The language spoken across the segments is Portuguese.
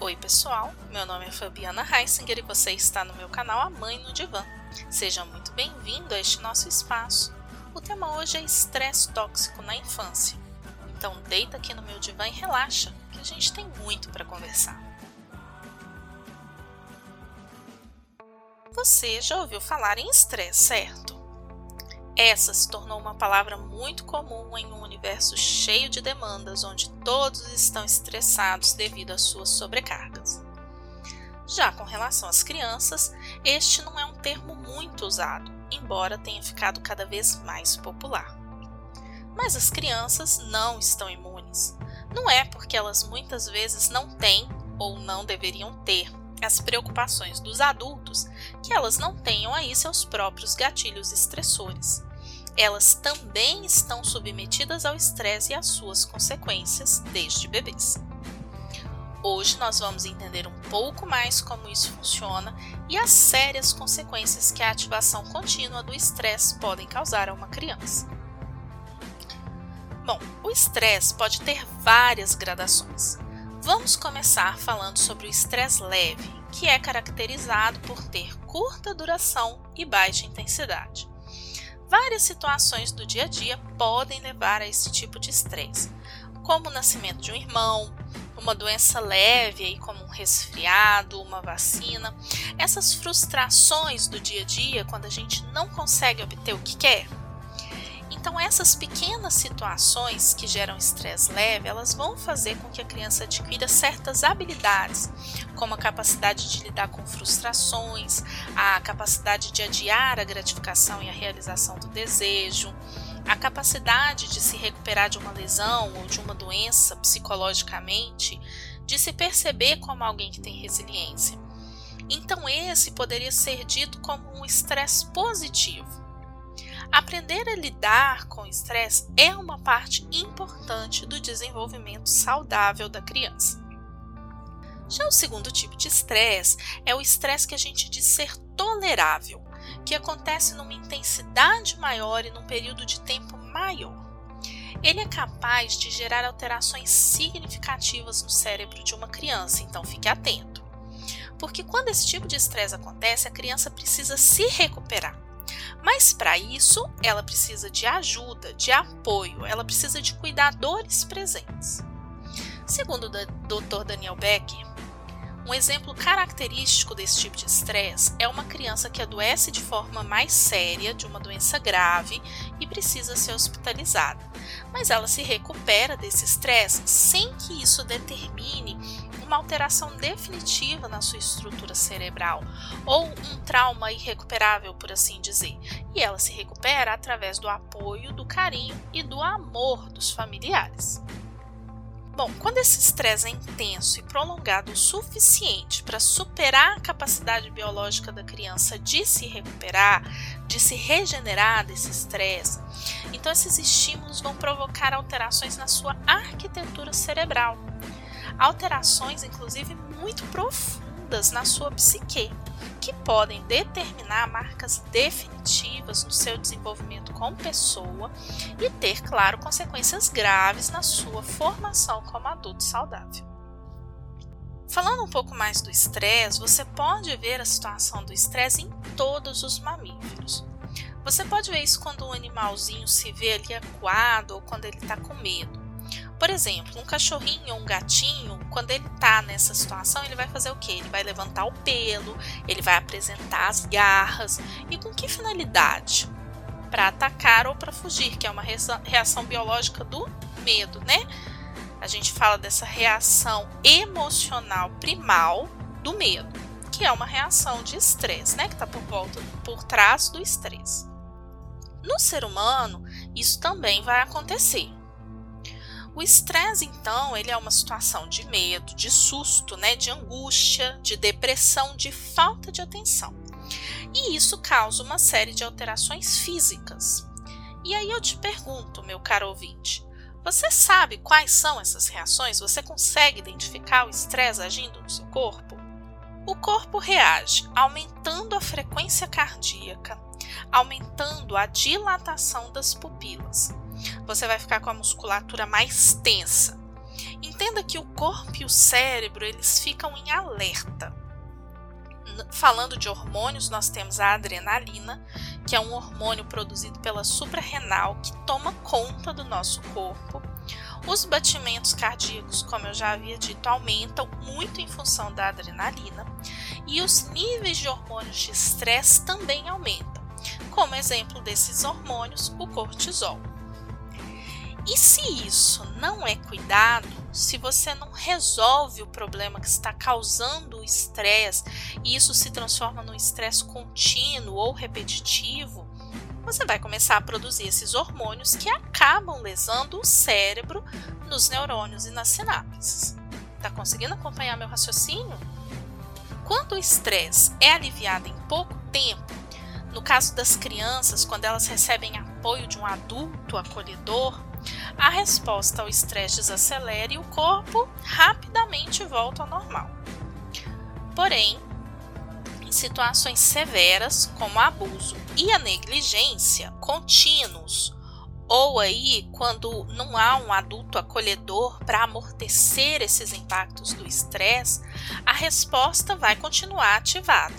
Oi pessoal, meu nome é Fabiana Heisinger e você está no meu canal A Mãe no Divã. Seja muito bem-vindo a este nosso espaço. O tema hoje é estresse tóxico na infância. Então deita aqui no meu divã e relaxa, que a gente tem muito para conversar. Você já ouviu falar em estresse, certo? Essa se tornou uma palavra muito comum em um universo cheio de demandas, onde todos estão estressados devido às suas sobrecargas. Já com relação às crianças, este não é um termo muito usado, embora tenha ficado cada vez mais popular. Mas as crianças não estão imunes. Não é porque elas muitas vezes não têm ou não deveriam ter as preocupações dos adultos que elas não tenham aí seus próprios gatilhos estressores elas também estão submetidas ao estresse e às suas consequências desde bebês. Hoje nós vamos entender um pouco mais como isso funciona e as sérias consequências que a ativação contínua do estresse podem causar a uma criança. Bom, o estresse pode ter várias gradações. Vamos começar falando sobre o estresse leve, que é caracterizado por ter curta duração e baixa intensidade. Várias situações do dia a dia podem levar a esse tipo de estresse, como o nascimento de um irmão, uma doença leve, aí como um resfriado, uma vacina. Essas frustrações do dia a dia, quando a gente não consegue obter o que quer, então, essas pequenas situações que geram estresse leve, elas vão fazer com que a criança adquira certas habilidades, como a capacidade de lidar com frustrações, a capacidade de adiar a gratificação e a realização do desejo, a capacidade de se recuperar de uma lesão ou de uma doença psicologicamente, de se perceber como alguém que tem resiliência. Então, esse poderia ser dito como um estresse positivo Aprender a lidar com o estresse é uma parte importante do desenvolvimento saudável da criança. Já o segundo tipo de estresse é o estresse que a gente diz ser tolerável, que acontece numa intensidade maior e num período de tempo maior. Ele é capaz de gerar alterações significativas no cérebro de uma criança, então fique atento. Porque quando esse tipo de estresse acontece, a criança precisa se recuperar. Mas para isso, ela precisa de ajuda, de apoio, ela precisa de cuidadores presentes. Segundo o Dr. Daniel Becker, um exemplo característico desse tipo de estresse é uma criança que adoece de forma mais séria de uma doença grave e precisa ser hospitalizada, mas ela se recupera desse estresse sem que isso determine uma alteração definitiva na sua estrutura cerebral ou um trauma irrecuperável, por assim dizer. E ela se recupera através do apoio, do carinho e do amor dos familiares. Bom, quando esse estresse é intenso e prolongado o suficiente para superar a capacidade biológica da criança de se recuperar, de se regenerar desse estresse, então esses estímulos vão provocar alterações na sua arquitetura cerebral alterações, inclusive, muito profundas na sua psique, que podem determinar marcas definitivas no seu desenvolvimento como pessoa e ter, claro, consequências graves na sua formação como adulto saudável. Falando um pouco mais do estresse, você pode ver a situação do estresse em todos os mamíferos. Você pode ver isso quando um animalzinho se vê ali acuado ou quando ele está com medo. Por exemplo, um cachorrinho ou um gatinho, quando ele está nessa situação, ele vai fazer o quê? Ele vai levantar o pelo, ele vai apresentar as garras. E com que finalidade? Para atacar ou para fugir, que é uma reação biológica do medo, né? A gente fala dessa reação emocional primal do medo, que é uma reação de estresse, né? Que está por volta, por trás do estresse. No ser humano, isso também vai acontecer. O estresse, então, ele é uma situação de medo, de susto, né, de angústia, de depressão, de falta de atenção. E isso causa uma série de alterações físicas. E aí eu te pergunto, meu caro ouvinte, você sabe quais são essas reações? Você consegue identificar o estresse agindo no seu corpo? O corpo reage aumentando a frequência cardíaca, aumentando a dilatação das pupilas, você vai ficar com a musculatura mais tensa. Entenda que o corpo e o cérebro eles ficam em alerta. Falando de hormônios, nós temos a adrenalina, que é um hormônio produzido pela suprarrenal que toma conta do nosso corpo. Os batimentos cardíacos, como eu já havia dito, aumentam muito em função da adrenalina e os níveis de hormônios de estresse também aumentam. Como exemplo desses hormônios, o cortisol. E se isso não é cuidado, se você não resolve o problema que está causando o estresse e isso se transforma num estresse contínuo ou repetitivo, você vai começar a produzir esses hormônios que acabam lesando o cérebro nos neurônios e nas sinapses. Está conseguindo acompanhar meu raciocínio? Quando o estresse é aliviado em pouco tempo, no caso das crianças, quando elas recebem apoio de um adulto acolhedor, a resposta ao estresse desacelera e o corpo rapidamente volta ao normal. Porém, em situações severas, como abuso e a negligência contínuos, ou aí quando não há um adulto acolhedor para amortecer esses impactos do estresse, a resposta vai continuar ativada.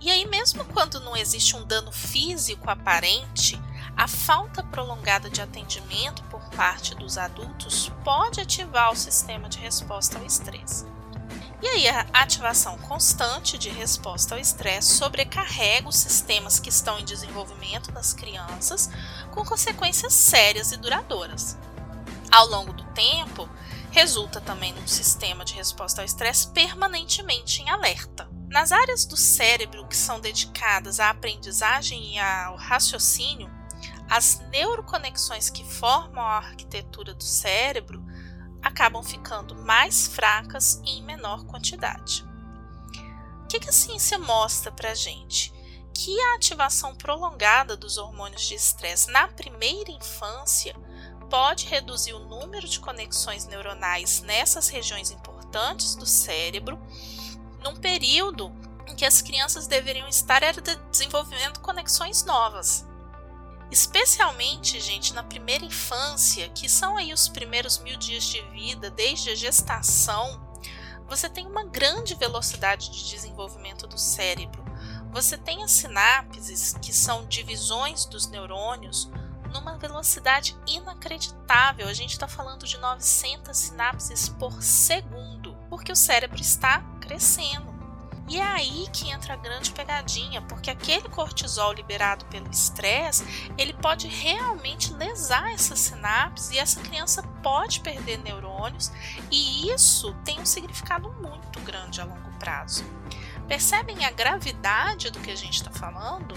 E aí, mesmo quando não existe um dano físico aparente, a falta prolongada de atendimento parte dos adultos pode ativar o sistema de resposta ao estresse. E aí, a ativação constante de resposta ao estresse sobrecarrega os sistemas que estão em desenvolvimento das crianças, com consequências sérias e duradouras. Ao longo do tempo, resulta também num sistema de resposta ao estresse permanentemente em alerta. Nas áreas do cérebro que são dedicadas à aprendizagem e ao raciocínio, as neuroconexões que formam a arquitetura do cérebro acabam ficando mais fracas e em menor quantidade. O que, a ciência mostra para a gente? Que a ativação prolongada dos hormônios de estresse na primeira infância pode reduzir o número de conexões neuronais nessas regiões importantes do cérebro, num período em que as crianças deveriam estar desenvolvendo conexões novas. Especialmente, gente, na primeira infância, que são aí os primeiros mil dias de vida, desde a gestação, você tem uma grande velocidade de desenvolvimento do cérebro. Você tem as sinapses, que são divisões dos neurônios, numa velocidade inacreditável. A gente está falando de 900 sinapses por segundo, porque o cérebro está crescendo. E é aí que entra a grande pegadinha, porque aquele cortisol liberado pelo estresse, ele pode realmente lesar essa sinapse e essa criança pode perder neurônios, e isso tem um significado muito grande a longo prazo. Percebem a gravidade do que a gente está falando?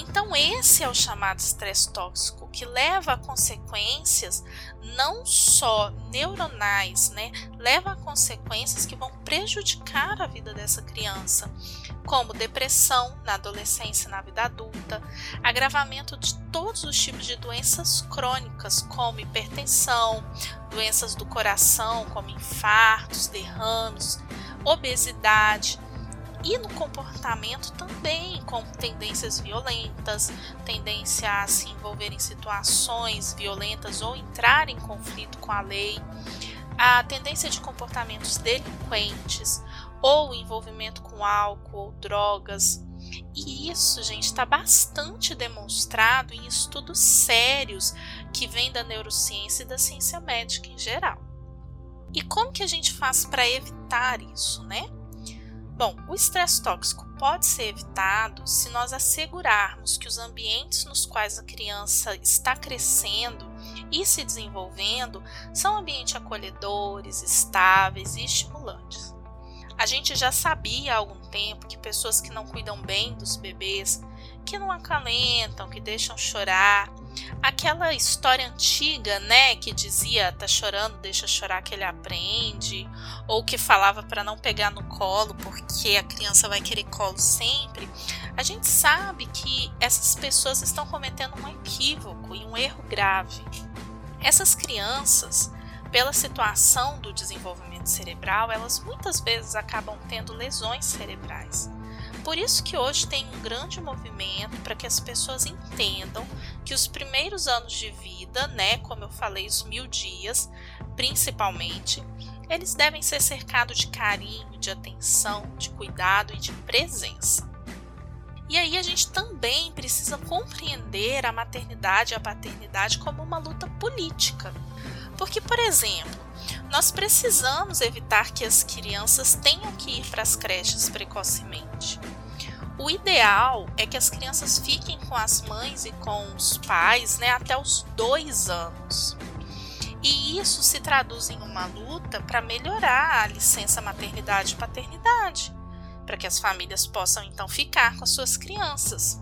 Então, esse é o chamado estresse tóxico, que leva a consequências não só neuronais, né? Leva a consequências que vão prejudicar a vida dessa criança, como depressão na adolescência e na vida adulta, agravamento de todos os tipos de doenças crônicas, como hipertensão, doenças do coração, como infartos, derrames, obesidade e no comportamento também, com tendências violentas, tendência a se envolver em situações violentas ou entrar em conflito com a lei, a tendência de comportamentos delinquentes ou envolvimento com álcool ou drogas. E isso, gente, está bastante demonstrado em estudos sérios que vêm da neurociência e da ciência médica em geral. E como que a gente faz para evitar isso, né? Bom, o estresse tóxico pode ser evitado se nós assegurarmos que os ambientes nos quais a criança está crescendo e se desenvolvendo são ambientes acolhedores, estáveis e estimulantes. A gente já sabia há algum tempo que pessoas que não cuidam bem dos bebês, que não acalentam, que deixam chorar, aquela história antiga, né, que dizia tá chorando, deixa chorar que ele aprende, ou que falava para não pegar no colo porque a criança vai querer colo sempre. A gente sabe que essas pessoas estão cometendo um equívoco e um erro grave. Essas crianças, pela situação do desenvolvimento cerebral, elas muitas vezes acabam tendo lesões cerebrais. Por isso que hoje tem um grande movimento para que as pessoas entendam que os primeiros anos de vida, né, como eu falei, os mil dias, principalmente, eles devem ser cercados de carinho, de atenção, de cuidado e de presença. E aí a gente também precisa compreender a maternidade e a paternidade como uma luta política. Porque, por exemplo, nós precisamos evitar que as crianças tenham que ir para as creches precocemente. O ideal é que as crianças fiquem com as mães e com os pais né, até os dois anos. E isso se traduz em uma luta para melhorar a licença maternidade e paternidade, para que as famílias possam então ficar com as suas crianças.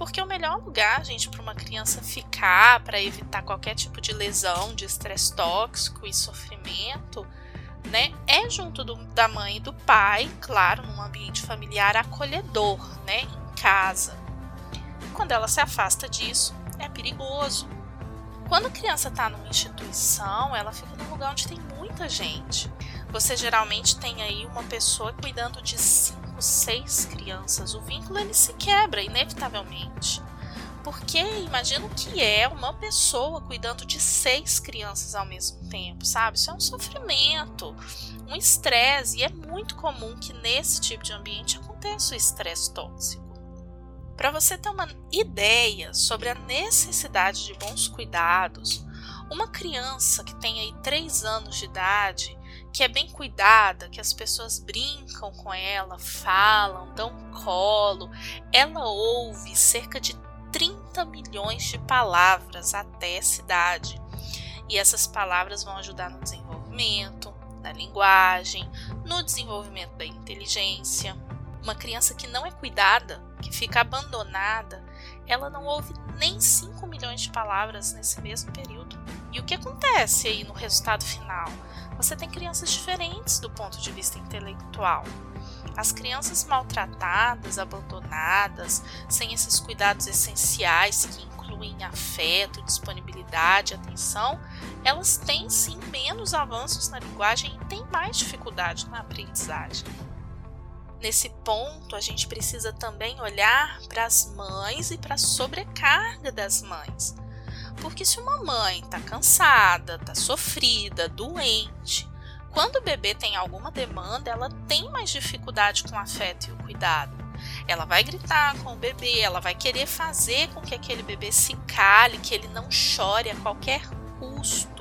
Porque o melhor lugar, gente, para uma criança ficar, para evitar qualquer tipo de lesão, de estresse tóxico e sofrimento, né, é junto do, da mãe e do pai, claro, num ambiente familiar acolhedor, né, em casa. Quando ela se afasta disso, é perigoso, quando a criança está numa instituição, ela fica num lugar onde tem muita gente. Você geralmente tem aí uma pessoa cuidando de cinco, seis crianças. O vínculo ele se quebra inevitavelmente. Porque imagina o que é uma pessoa cuidando de seis crianças ao mesmo tempo, sabe? Isso é um sofrimento, um estresse, e é muito comum que nesse tipo de ambiente aconteça o estresse tóxico. Para você ter uma ideia sobre a necessidade de bons cuidados, uma criança que tem aí 3 anos de idade, que é bem cuidada, que as pessoas brincam com ela, falam, dão colo, ela ouve cerca de 30 milhões de palavras até essa idade. E essas palavras vão ajudar no desenvolvimento da linguagem, no desenvolvimento da inteligência. Uma criança que não é cuidada, que fica abandonada, ela não ouve nem 5 milhões de palavras nesse mesmo período. E o que acontece aí no resultado final? Você tem crianças diferentes do ponto de vista intelectual. As crianças maltratadas, abandonadas, sem esses cuidados essenciais que incluem afeto, disponibilidade, atenção, elas têm sim menos avanços na linguagem e têm mais dificuldade na aprendizagem. Nesse ponto, a gente precisa também olhar para as mães e para a sobrecarga das mães. Porque se uma mãe está cansada, está sofrida, doente, quando o bebê tem alguma demanda, ela tem mais dificuldade com o afeto e o cuidado. Ela vai gritar com o bebê, ela vai querer fazer com que aquele bebê se cale, que ele não chore a qualquer custo.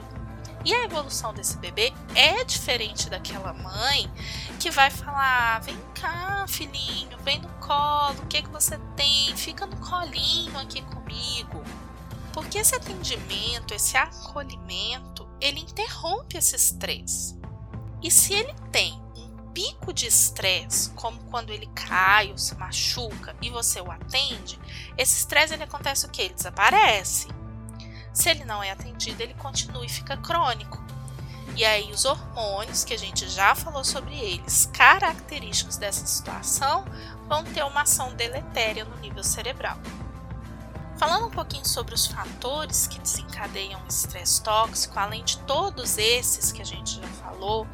E a evolução desse bebê é diferente daquela mãe que vai falar: vem cá, filhinho, vem no colo, o que, que você tem? Fica no colinho aqui comigo. Porque esse atendimento, esse acolhimento, ele interrompe esse estresse. E se ele tem um pico de estresse, como quando ele cai ou se machuca e você o atende, esse estresse ele acontece o que? Ele desaparece. Se ele não é atendido, ele continua e fica crônico. E aí os hormônios, que a gente já falou sobre eles, característicos dessa situação, vão ter uma ação deletéria no nível cerebral. Falando um pouquinho sobre os fatores que desencadeiam o estresse tóxico, além de todos esses que a gente já falou,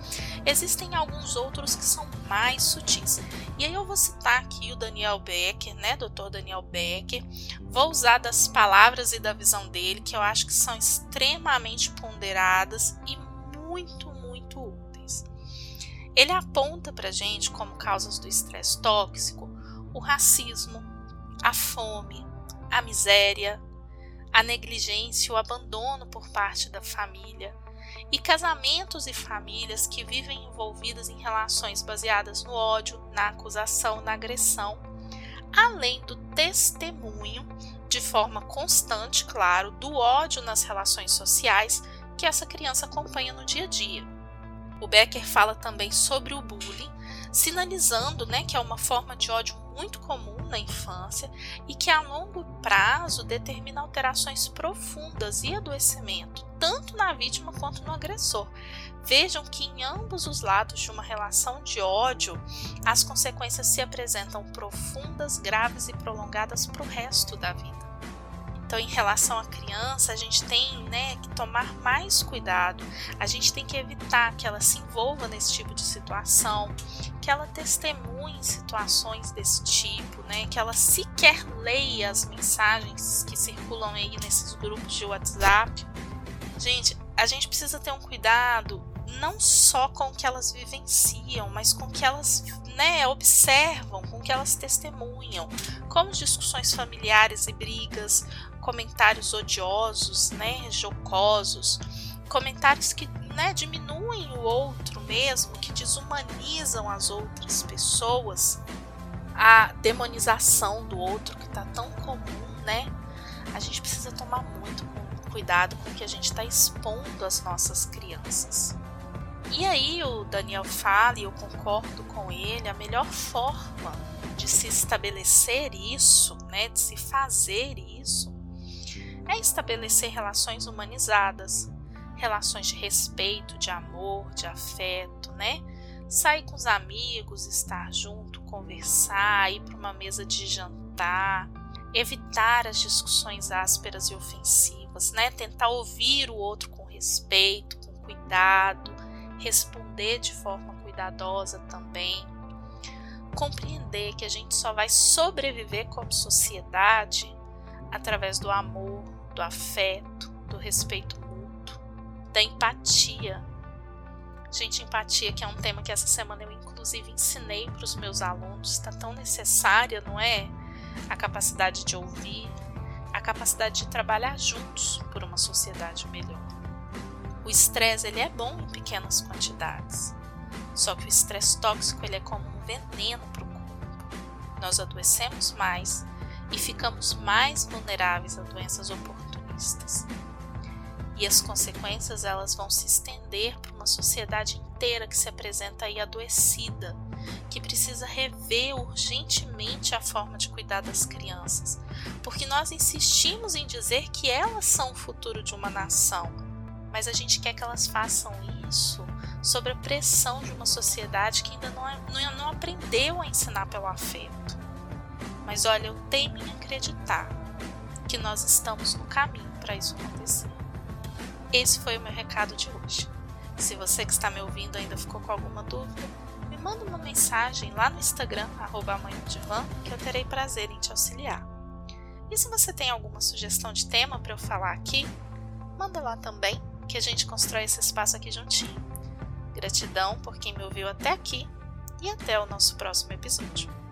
existem alguns outros que são mais sutis. E aí eu vou citar aqui o Daniel Becker, né, Dr. Daniel Becker. Vou usar das palavras e da visão dele, que eu acho que são extremamente ponderadas e muito, muito úteis. Ele aponta para gente como causas do estresse tóxico o racismo, a fome, a miséria, a negligência, o abandono por parte da família e casamentos e famílias que vivem envolvidas em relações baseadas no ódio, na acusação, na agressão, além do testemunho, de forma constante, claro, do ódio nas relações sociais que essa criança acompanha no dia a dia. O Becker fala também sobre o bullying, sinalizando né, que é uma forma de ódio muito comum na infância e que a longo prazo determina alterações profundas e adoecimento, tanto na vítima quanto no agressor. Vejam que em ambos os lados de uma relação de ódio, as consequências se apresentam profundas, graves e prolongadas para o resto da vida. Então, em relação à criança, a gente tem né, que tomar mais cuidado, a gente tem que evitar que ela se envolva nesse tipo de situação, que ela testemunhe situações desse tipo, né, que ela sequer leia as mensagens que circulam aí nesses grupos de WhatsApp. Gente, a gente precisa ter um cuidado não só com o que elas vivenciam, mas com o que elas né, observam, com o que elas testemunham, como discussões familiares e brigas, comentários odiosos, né, jocosos, comentários que né, diminuem o outro mesmo, que desumanizam as outras pessoas, a demonização do outro que está tão comum, né? A gente precisa tomar muito cuidado com o que a gente está expondo às nossas crianças. E aí o Daniel fala, e eu concordo com ele, a melhor forma de se estabelecer isso, né, de se fazer isso, é estabelecer relações humanizadas, relações de respeito, de amor, de afeto, né? Sair com os amigos, estar junto, conversar, ir para uma mesa de jantar, evitar as discussões ásperas e ofensivas, né? Tentar ouvir o outro com respeito, com cuidado, responder de forma cuidadosa também. Compreender que a gente só vai sobreviver como sociedade através do amor, do afeto, do respeito mútuo, da empatia. Gente, empatia, que é um tema que essa semana eu inclusive ensinei para os meus alunos, está tão necessária, não é? A capacidade de ouvir, a capacidade de trabalhar juntos por uma sociedade melhor. O estresse ele é bom em pequenas quantidades, só que o estresse tóxico ele é como um veneno para o corpo. Nós adoecemos mais e ficamos mais vulneráveis a doenças oportunistas. E as consequências elas vão se estender para uma sociedade inteira que se apresenta aí adoecida, que precisa rever urgentemente a forma de cuidar das crianças, porque nós insistimos em dizer que elas são o futuro de uma nação, mas a gente quer que elas façam isso sob a pressão de uma sociedade que ainda não, é, não, não aprendeu a ensinar pelo afeto. Mas olha, eu tenho em acreditar que nós estamos no caminho para isso acontecer. Esse foi o meu recado de hoje. Se você que está me ouvindo ainda ficou com alguma dúvida, me manda uma mensagem lá no Instagram, arroba que eu terei prazer em te auxiliar. E se você tem alguma sugestão de tema para eu falar aqui, manda lá também, que a gente constrói esse espaço aqui juntinho. Gratidão por quem me ouviu até aqui e até o nosso próximo episódio.